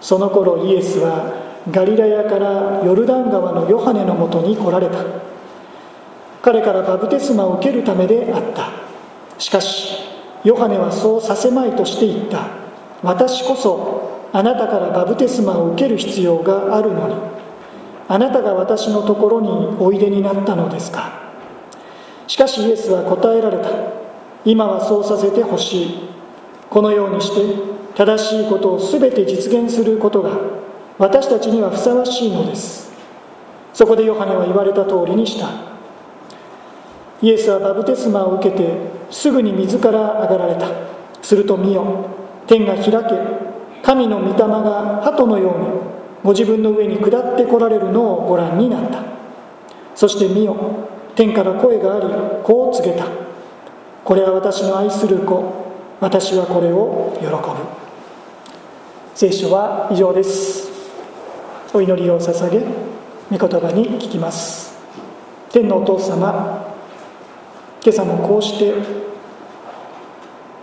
その頃イエスはガリラヤからヨルダン川のヨハネのもとに来られた。彼からバブテスマを受けるためであった。しかしヨハネはそうさせまいとして言った。私こそあなたからバブテスマを受ける必要があるのに。あなたが私のところにおいでになったのですか。しかしイエスは答えられた。今はそうさせてほしい。このようにして正しいことを全て実現することが私たちにはふさわしいのです。そこでヨハネは言われた通りにした。イエスはバブテスマを受けてすぐに水から上がられた。すると見よ天が開け神の御霊が鳩のようにご自分の上に下ってこられるのをご覧になった。そして見よ天から声がありこう告げた。これは私の愛する子。私はこれを喜ぶ。聖書は以上です。お祈りを捧げ御言葉に聞きます。天のお父様今朝もこうして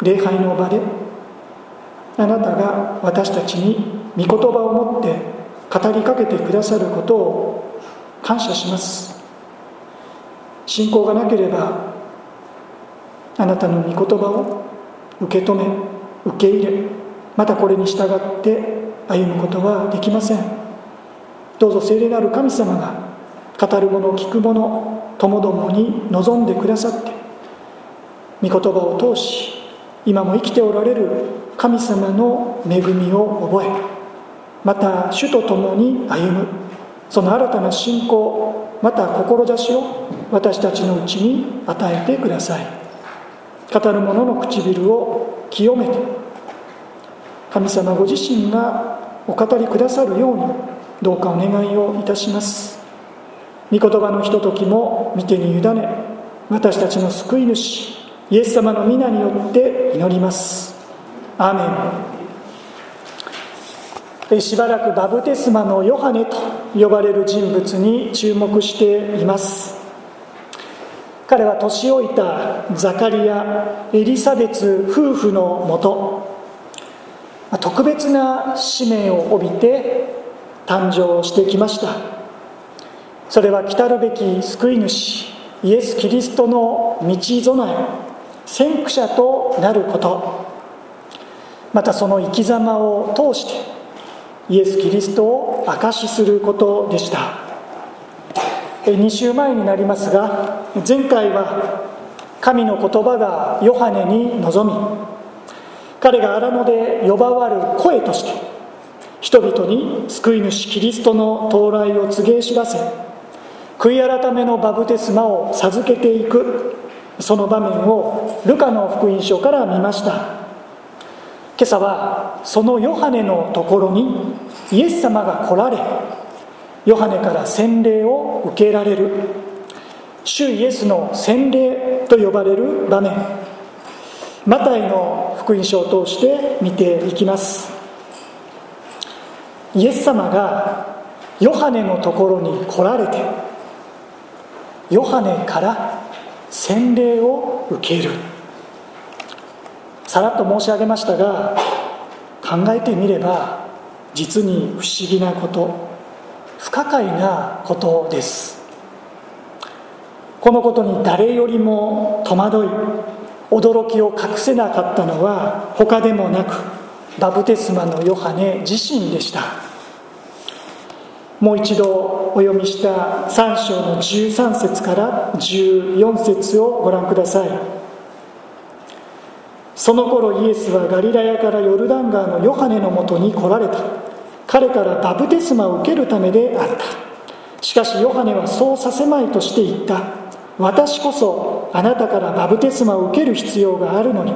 礼拝の場であなたが私たちに御言葉を持って語りかけてくださることを感謝します。信仰がなければあなたの御言葉を受け止め受け入れまたこれに従って歩むことはできません。どうぞ聖霊なる神様が語る者聞く者ともどもに望んでくださって御言葉を通し今も生きておられる神様の恵みを覚えまた主と共に歩むその新たな信仰また志を私たちのうちに与えてください。語る者の唇を清めて神様ご自身がお語りくださるようにどうかお願いをいたします。御言葉のひとときも見てに委ね私たちの救い主イエス様の皆によって祈ります。アーメン。しばらくバブテスマのヨハネと呼ばれる人物に注目しています。彼は年老いたザカリアエリザベツ夫婦のもと。特別な使命を帯びて誕生してきました。それは来たるべき救い主イエス・キリストの道備え先駆者となること。またその生き様を通してイエス・キリストを証しすることでした。2週前になりますが前回は神の言葉がヨハネに臨み彼が荒野で呼ばわる声として人々に救い主キリストの到来を告げ知らせ悔い改めのバブテスマを授けていくその場面をルカの福音書から見ました。今朝はそのヨハネのところにイエス様が来られヨハネから洗礼を受けられる主イエスの洗礼と呼ばれる場面。マタイの福音書を通して見ていきます。イエス様がヨハネのところに来られてヨハネから洗礼を受ける。さらっと申し上げましたが考えてみれば実に不思議なこと不可解なことです。このことに誰よりも戸惑い驚きを隠せなかったのは他でもなくバプテスマのヨハネ自身でした。もう一度お読みした3章の13節から14節をご覧ください。その頃イエスはガリラヤからヨルダン川のヨハネのもとに来られた。彼からバプテスマを受けるためであった。しかしヨハネはそうさせまいとして言った。私こそあなたからバプテスマを受ける必要があるのに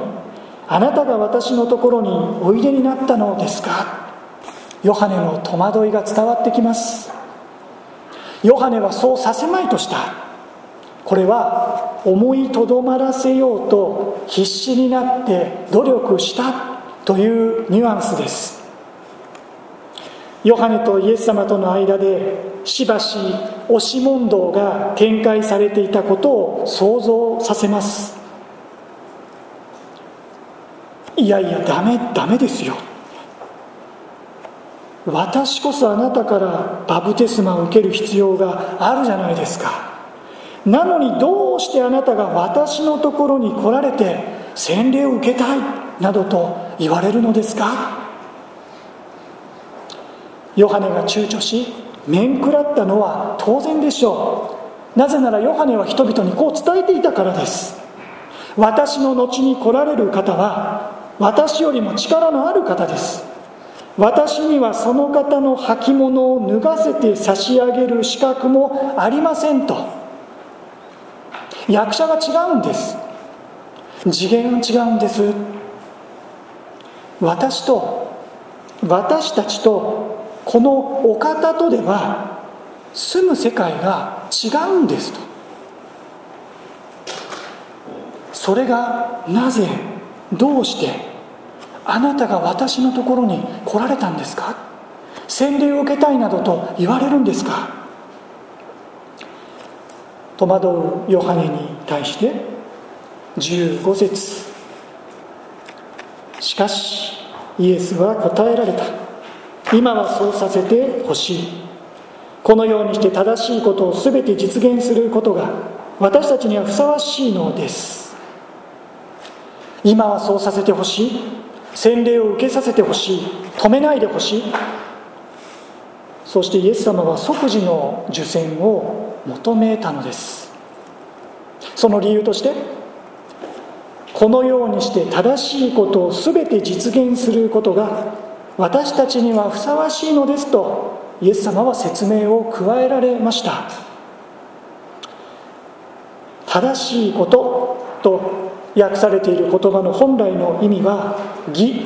あなたが私のところにおいでになったのですか？ヨハネの戸惑いが伝わってきます。ヨハネはそうさせまいとした。これは思いとどまらせようと必死になって努力した。というニュアンスです。ヨハネとイエス様との間でしばし押し問答が展開されていたことを想像させます。いやいやダメダメですよ。私こそあなたからバプテスマを受ける必要があるじゃないですか。なのにどうしてあなたが私のところに来られて洗礼を受けたいなどと言われるのですか。ヨハネが躊躇し面食らったのは当然でしょう。なぜならヨハネは人々にこう伝えていたからです。私の後に来られる方は私よりも力のある方です。私にはその方の履物を脱がせて差し上げる資格もありませんと。役者が違うんです。次元が違うんです。私と私たちとこのお方とでは住む世界が違うんですと。それがなぜどうしてあなたが私のところに来られたんですか？洗礼を受けたいなどと言われるんですか？戸惑うヨハネに対して15節。しかしイエスは答えられた。今はそうさせてほしい。このようにして正しいことを全て実現することが私たちにはふさわしいのです。今はそうさせてほしい。洗礼を受けさせてほしい。止めないでほしい。そしてイエス様は即時の受洗を求めたのです。その理由としてこのようにして正しいことを全て実現することが私たちにはふさわしいのですとイエス様は説明を加えられました。正しいことと訳されている言葉の本来の意味は義、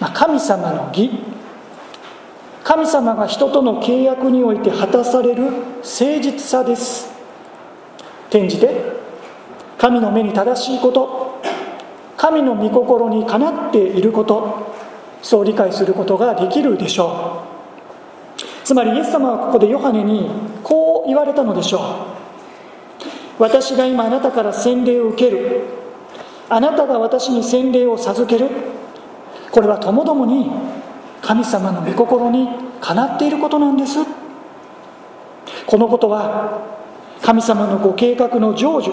まあ、神様の義。神様が人との契約において果たされる誠実さです。転じて神の目に正しいこと。神の御心にかなっていること。そう理解することができるでしょう。つまりイエス様はここでヨハネにこう言われたのでしょう。私が今あなたから洗礼を受ける。あなたが私に洗礼を授ける。これはともどもに神様の御心にかなっていることなんです。このことは神様のご計画の成就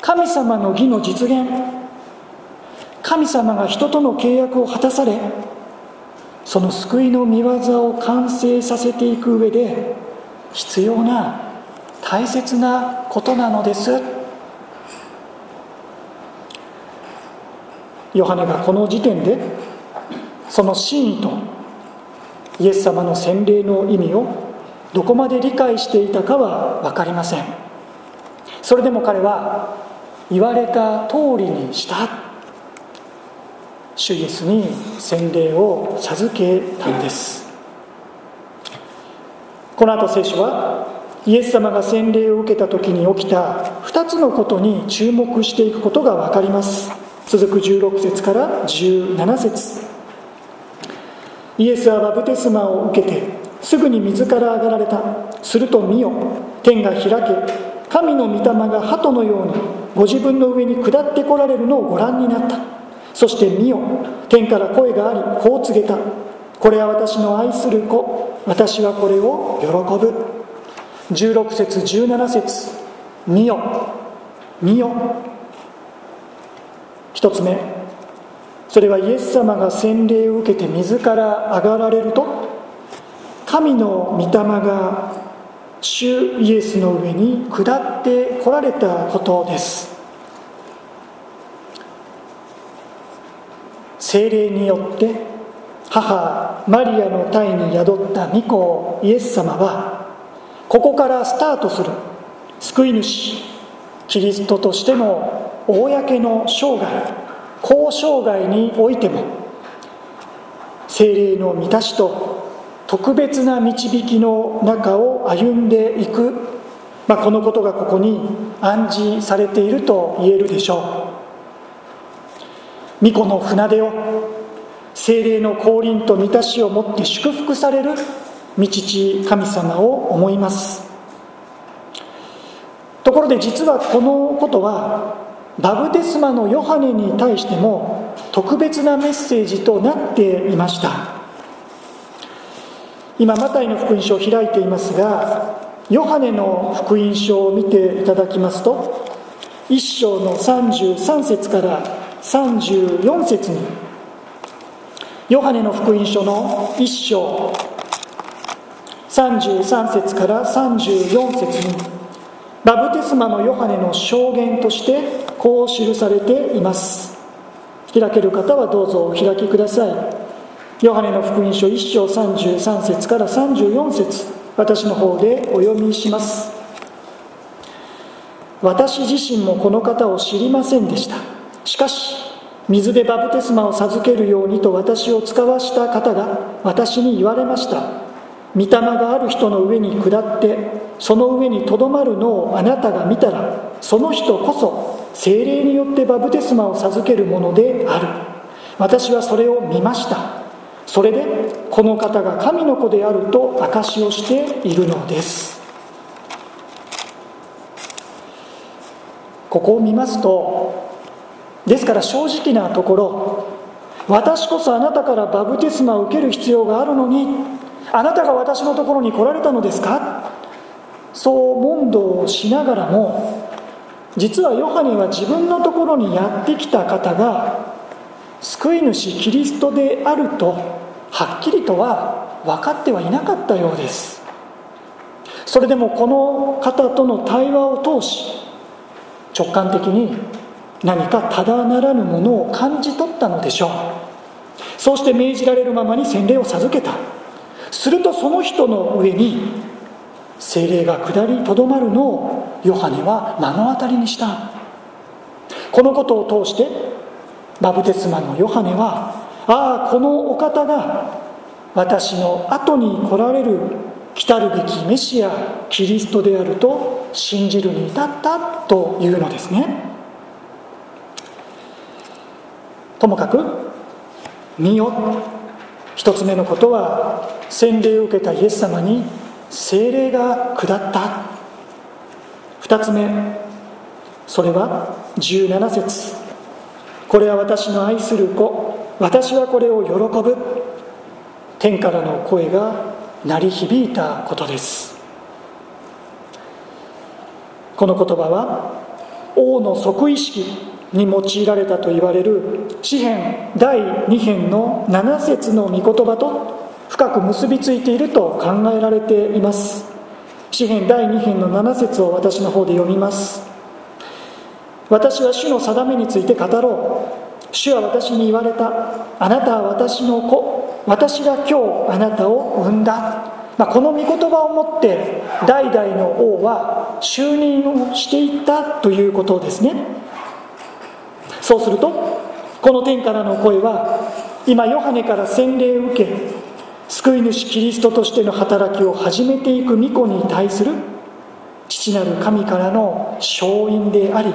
神様の義の実現神様が人との契約を果たされその救いの御業を完成させていく上で必要な大切なことなのです。ヨハネがこの時点でその真意とイエス様の洗礼の意味をどこまで理解していたかは分かりません。それでも彼は言われた通りにした。主イエスに洗礼を授けたんです。この後聖書はイエス様が洗礼を受けた時に起きた2つのことに注目していくことが分かります。続く16節から17節。イエスはバプテスマを受けてすぐに水から上がられた。すると見よ天が開け神の御霊が鳩のようにご自分の上に下ってこられるのをご覧になった。そして見よ。天から声がありこう告げた。これは私の愛する子。私はこれを喜ぶ。16節17節。見よ。見よ。一つ目。それはイエス様が洗礼を受けて水から上がられると。神の御霊が主イエスの上に下ってこられたことです。精霊によって母マリアの体に宿った御子イエス様はここからスタートする救い主キリストとしての公の生涯公生涯においても精霊の満たしと特別な導きの中を歩んでいく、まあ、このことがここに暗示されていると言えるでしょう。巫女の船出を精霊の降臨と満たしをもって祝福される御父神様を思います。ところで実はこのことはバブテスマのヨハネに対しても特別なメッセージとなっていました。今マタイの福音書を開いていますがヨハネの福音書を見ていただきますと1章の33節から34節にヨハネの福音書の1章。33節から34節にバブテスマのヨハネの証言としてこう記されています。開ける方はどうぞお開きください。ヨハネの福音書1章33節から34節私の方でお読みします。私自身もこの方を知りませんでした。しかし水でバプテスマを授けるようにと私を使わした方が私に言われました。御霊がある人の上に下ってその上にとどまるのをあなたが見たらその人こそ精霊によってバプテスマを授けるものである。私はそれを見ました。それでこの方が神の子であると証しをしているのです。ここを見ますとですから正直なところ私こそあなたからバプテスマを受ける必要があるのにあなたが私のところに来られたのですか？そう問答をしながらも実はヨハネは自分のところにやってきた方が救い主キリストであるとはっきりとは分かってはいなかったようです。それでもこの方との対話を通し直感的に何かただならぬものを感じ取ったのでしょう。そうして命じられるままに洗礼を授けた。するとその人の上に精霊が下りとどまるのをヨハネは目の当たりにした。このことを通してバブテスマのヨハネはああこのお方が私の後に来られる来るべきメシアキリストであると信じるに至ったというのですね。ともかく「見よ」一つ目のことは洗礼を受けたイエス様に精霊が下った。二つ目それは17節。これは私の愛する子。私はこれを喜ぶ。天からの声が鳴り響いたことです。この言葉は王の即意識に用いられたと言われる詩編第2編の7節の御言葉と深く結びついていると考えられています。詩編第2編の7節を私の方で読みます。私は主の定めについて語ろう。主は私に言われた。あなたは私の子。私が今日あなたを産んだ。まあ、この御言葉をもって代々の王は就任をしていったということですね。そうするとこの天からの声は今ヨハネから洗礼を受け救い主キリストとしての働きを始めていく巫女に対する父なる神からの勝因であり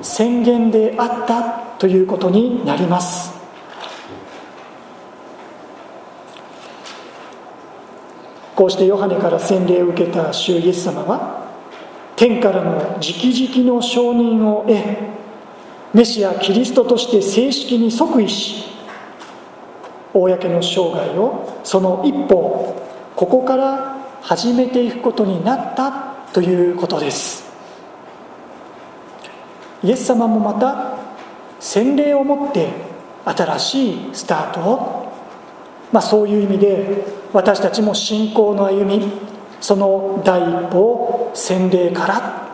宣言であったということになります。こうしてヨハネから洗礼を受けた主イエス様は天からの直々の承認を得メシアキリストとして正式に即位し公の生涯をその一歩ここから始めていくことになったということです。イエス様もまた洗礼をもって新しいスタートを、まあ、そういう意味で私たちも信仰の歩みその第一歩を洗礼から、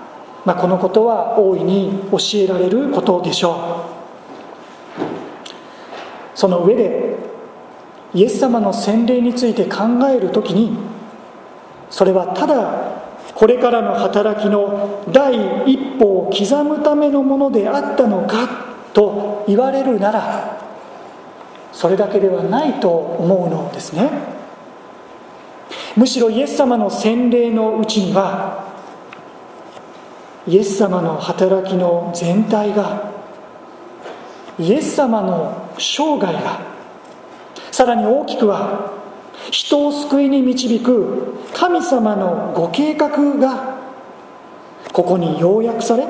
まあ、このことは大いに教えられることでしょうその上でイエス様の洗礼について考える時にそれはただこれからの働きの第一歩を刻むためのものであったのかと言われるならそれだけではないと思うのですね。むしろイエス様の洗礼のうちにはイエス様の働きの全体がイエス様の生涯がさらに大きくは人を救いに導く神様のご計画がここに要約され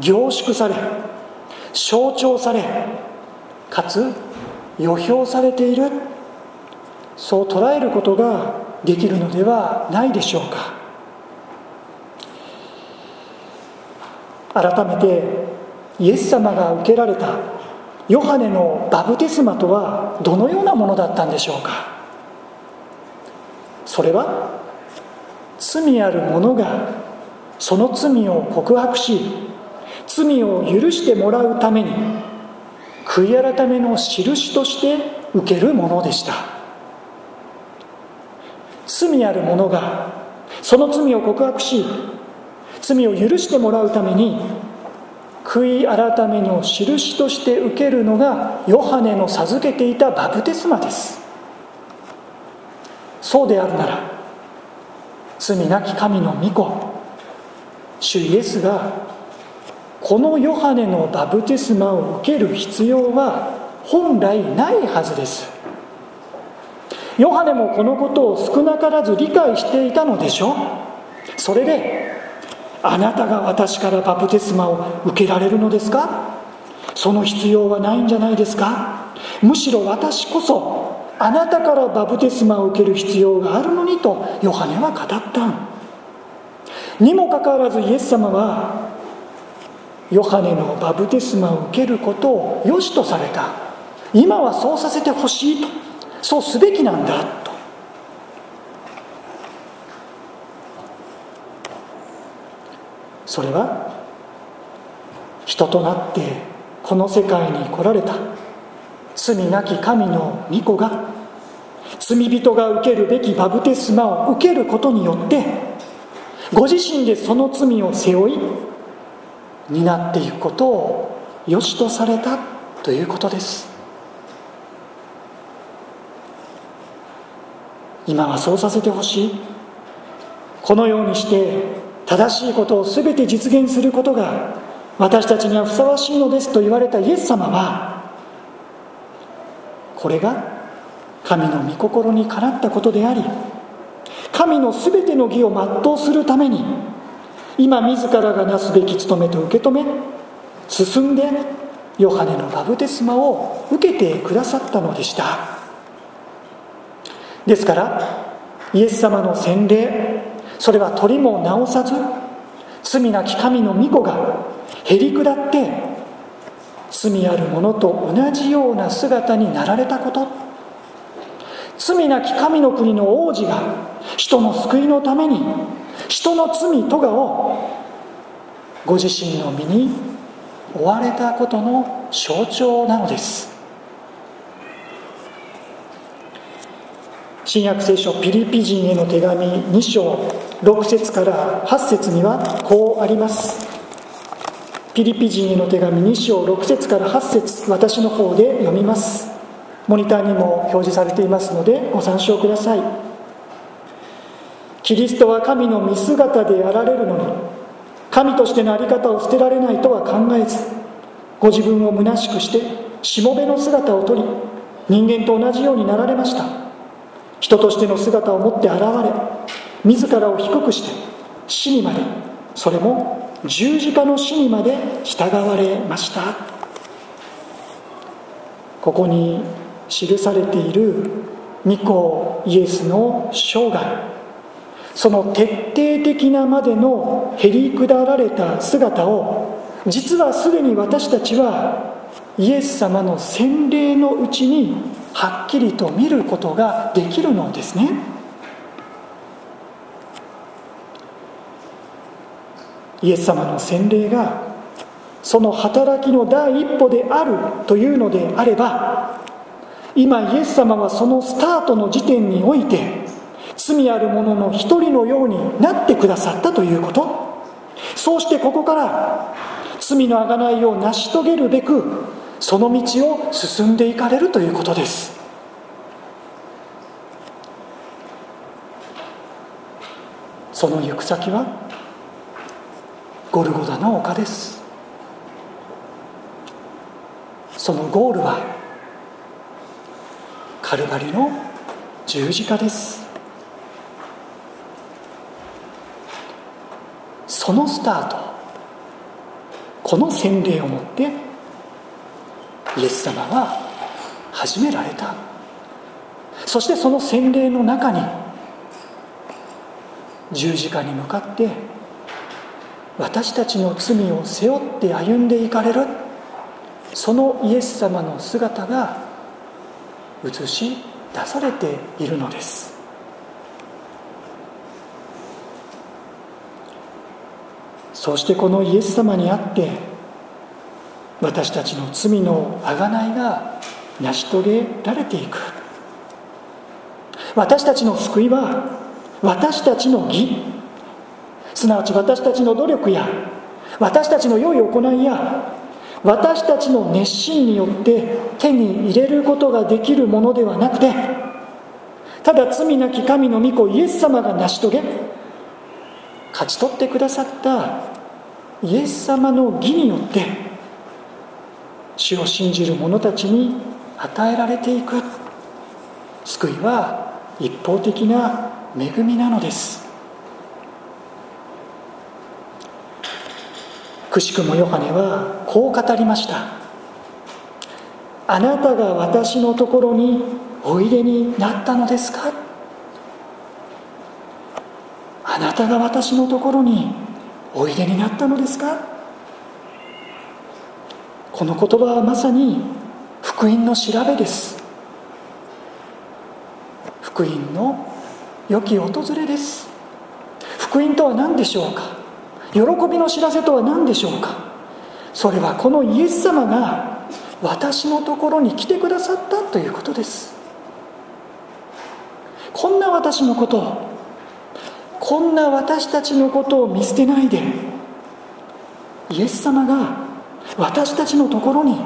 凝縮され象徴されかつ予表されている。そう捉えることができるのではないでしょうか。改めてイエス様が受けられたヨハネのバプテスマとはどのようなものだったんでしょうか？それは罪ある者がその罪を告白し罪を許してもらうために悔い改めの印として受けるものでした。罪ある者がその罪を告白し罪を許してもらうために悔い改めの印として受けるのがヨハネの授けていたバプテスマです。そうであるなら罪なき神の御子主イエスがこのヨハネのバプテスマを受ける必要は本来ないはずです。ヨハネもこのことを少なからず理解していたのでしょう。それであなたが私からバプテスマを受けられるのですか？その必要はないんじゃないですか？むしろ私こそあなたからバプテスマを受ける必要があるのにとヨハネは語ったん。にもかかわらずイエス様はヨハネのバプテスマを受けることを良しとされた。今はそうさせてほしいと。そうすべきなんだとそれは人となってこの世界に来られた。罪なき神の御子が罪人が受けるべきバプテスマを受けることによってご自身でその罪を背負い担っていくことを良しとされたということです。今はそうさせてほしい。このようにして正しいことを全て実現することが私たちにはふさわしいのですと言われたイエス様はこれが神の御心にかなったことであり神の全ての義を全うするために今自らがなすべき務めと受け止め進んでヨハネのバブテスマを受けてくださったのでした。ですからイエス様の洗礼それは取りも直さず罪なき神の御子がへり下って罪ある者と同じような姿になられたこと。罪なき神の国の王子が人の救いのために人の罪とがをご自身の身に追われたことの象徴なのです。新約聖書ピリピ人への手紙2章6節から8節にはこうあります。ピリピ人への手紙2章6節から8節私の方で読みます。モニターにも表示されていますのでご参照ください。キリストは神の見姿であられるのに神としての在り方を捨てられないとは考えずご自分を虚しくしてしもべの姿をとり人間と同じようになられました。人としての姿を持って現れ自らを低くして死にまでそれも十字架の死にまで従われました。ここに記されている御子イエスの生涯。その徹底的なまでのへり下られた姿を実はすでに私たちはイエス様の洗礼のうちにはっきりと見ることができるのですね。イエス様の洗礼がその働きの第一歩であるというのであれば今イエス様はそのスタートの時点において罪ある者の一人のようになってくださったということ。そうしてここから罪の贖いを成し遂げるべくその道を進んでいかれるということです。その行く先はゴルゴダの丘です。そのゴールはカルバリの十字架です。そのスタートこの洗礼をもってイエス様は始められた。そしてその洗礼の中に十字架に向かって私たちの罪を背負って歩んでいかれる。そのイエス様の姿が映し出されているのです。そしてこのイエス様にあって私たちの罪の贖いが成し遂げられていく。私たちの救いは私たちの義。すなわち私たちの努力や私たちの良い行いや私たちの熱心によって手に入れることができるものではなくてただ罪なき神の御子イエス様が成し遂げ勝ち取ってくださったイエス様の義によって主を信じる者たちに与えられていく。救いは一方的な恵みなのです。くしくもヨハネはこう語りました。あなたが私のところにおいでになったのですか？あなたが私のところにおいでになったのですか？この言葉はまさに福音の調べです。福音の良き訪れです。福音とは何でしょうか？喜びの知らせとは何でしょうか？それはこのイエス様が私のところに来てくださったということです。こんな私のことをこんな私たちのことを見捨てないでイエス様が私たちのところに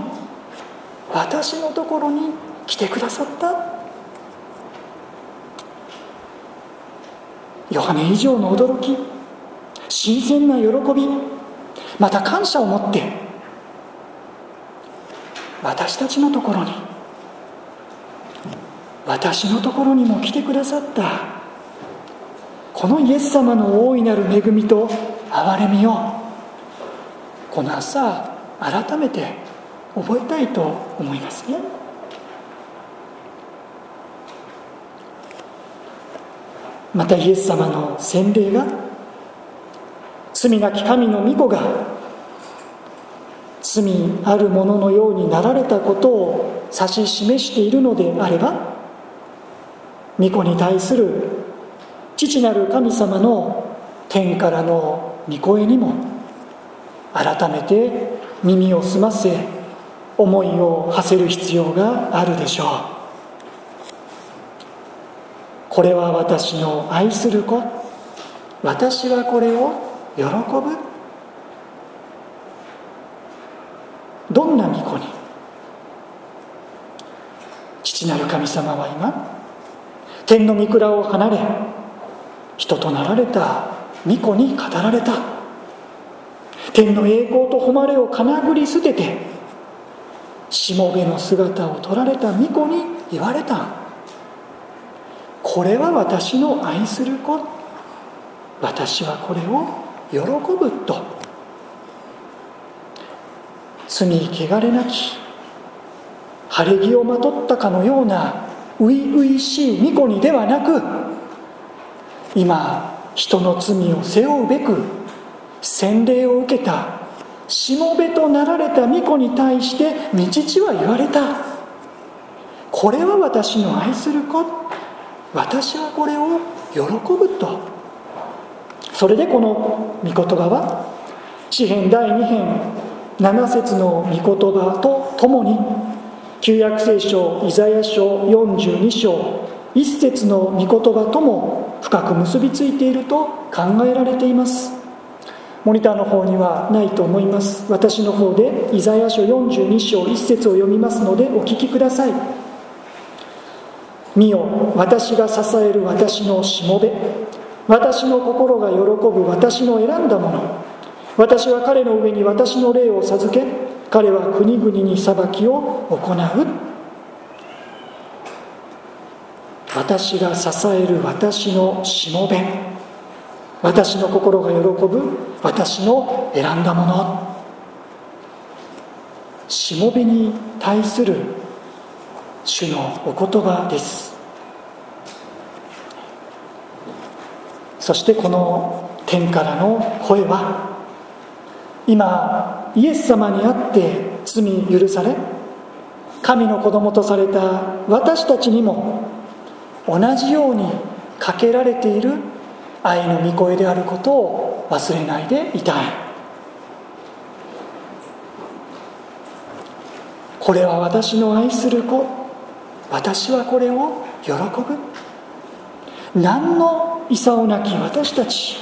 私のところに来てくださった。ヨハネ以上の驚き新鮮な喜びまた感謝を持って私たちのところに私のところにも来てくださった。このイエス様の大いなる恵みと憐れみをこの朝改めて覚えたいと思いますね。またイエス様の洗礼が罪なき神の御子が罪あるもののようになられたことを指し示しているのであれば御子に対する父なる神様の天からの御声にも改めて耳を澄ませ思いを馳せる必要があるでしょう。これは私の愛する子。私はこれを喜ぶ。どんな御子に？父なる神様は今天の御蔵を離れ人となられた御子に語られた。天の栄光と誉れをかなぐり捨ててしもべの姿を取られた御子に言われた。これは私の愛する子。私はこれを喜ぶと。罪汚れなき。晴れ着をまとったかのような初々しい御子にではなく今人の罪を背負うべく洗礼を受けた。しもべとなられた御子に対して御父は言われた。これは私の愛する子。私はこれを喜ぶと。それでこの御言葉は詩編第2編7節の御言葉とともに旧約聖書イザヤ書42章1節の御言葉とも深く結びついていると考えられています。モニターの方にはないと思います。私の方でイザヤ書42章1節を読みますのでお聞きください。見よ私が支える私のしもべ。私の心が喜ぶ私の選んだもの。私は彼の上に私の霊を授け彼は国々に裁きを行う。私が支える私のしもべ。私の心が喜ぶ私の選んだもの。しもべに対する主のお言葉です。そしてこの天からの声は今イエス様にあって罪許され神の子供とされた私たちにも同じようにかけられている愛の御声であることを忘れないでいたい。これは私の愛する子。私はこれを喜ぶ。何の功なき私たち。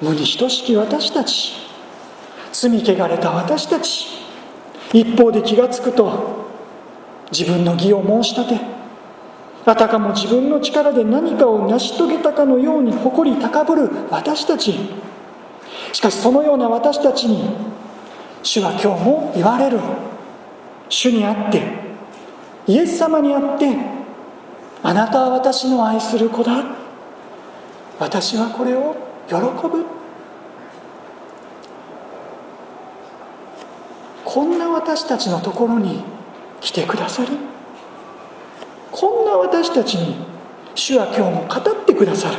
無に等しき私たち。罪汚れた私たち。一方で気が付くと自分の義を申し立てあたかも自分の力で何かを成し遂げたかのように誇り高ぶる私たち。しかしそのような私たちに主は今日も言われる。主にあってイエス様にあってあなたは私の愛する子だ。私はこれを喜ぶ。こんな私たちのところに来てくださりこんな私たちに主は今日も語ってくださる。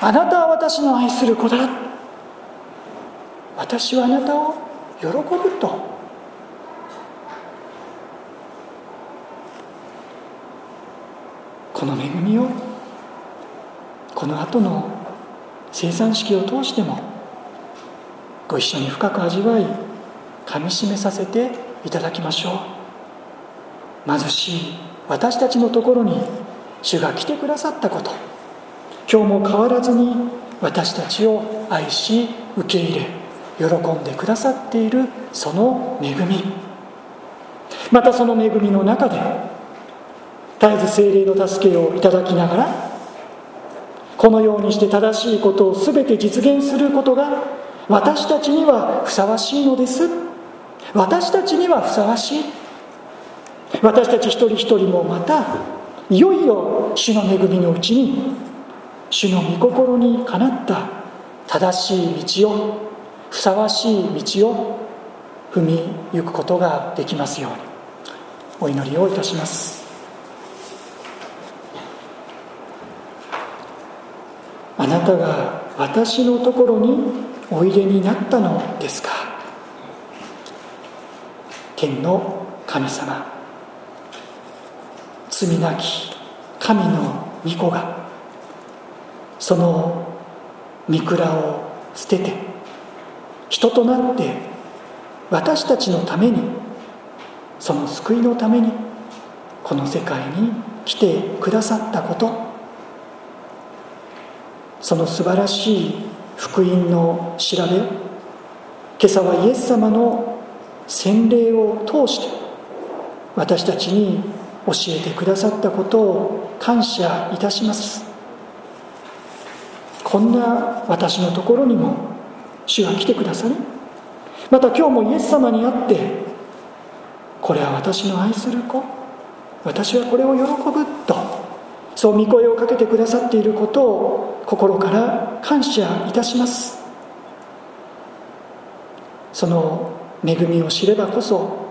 あなたは私の愛する子だ。私はあなたを喜ぶと。この恵みをこの後の生産式を通してもご一緒に深く味わいかみしめさせていただきましょう。貧しい私たちのところに主が来てくださったこと。今日も変わらずに私たちを愛し受け入れ喜んでくださっているその恵み。またその恵みの中で絶えず精霊の助けをいただきながらこのようにして正しいことを全て実現することが私たちにはふさわしいのです。私たちにはふさわしい。私たち一人一人もまたいよいよ主の恵みのうちに主の御心にかなった正しい道をふさわしい道を踏みゆくことができますようにお祈りをいたします。あなたが私のところにおいでになったのですか？天の神様。罪なき神の御子がその御蔵を捨てて人となって私たちのためにその救いのためにこの世界に来てくださったことその素晴らしい福音の調べ今朝はイエス様の洗礼を通して私たちに教えてくださったことを感謝いたします。こんな私のところにも主が来てくださりまた今日もイエス様に会ってこれは私の愛する子。私はこれを喜ぶと。そう御声をかけてくださっていることを心から感謝いたします。その恵みを知ればこそ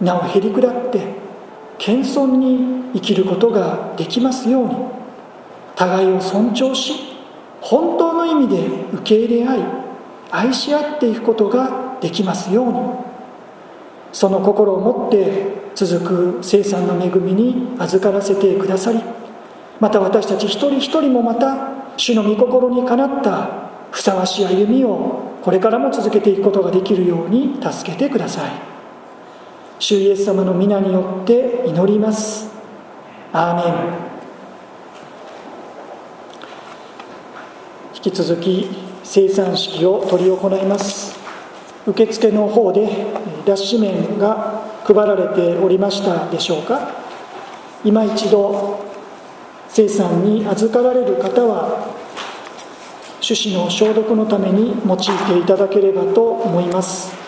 なおへり下って謙遜に生きることができますように互いを尊重し本当の意味で受け入れ合い愛し合っていくことができますようにその心を持って続く生産の恵みに預からせてくださりまた私たち一人一人もまた主の御心にかなったふさわしい歩みをこれからも続けていくことができるように助けてください。主イエス様の皆によって祈ります。アーメン。引き続き生産式を執り行います。受付の方で脱脂麺が配られておりましたでしょうか。今一度生産に預かられる方は手指の消毒のために用いていただければと思います。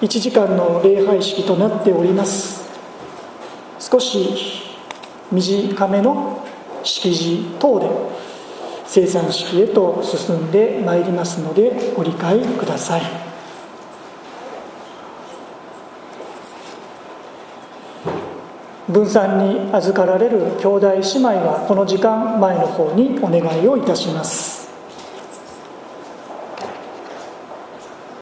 1時間の礼拝式となっております。少し短めの式辞等で生産式へと進んでまいりますのでご理解ください。分散に預かられる兄弟姉妹はこの時間前の方にお願いをいたします。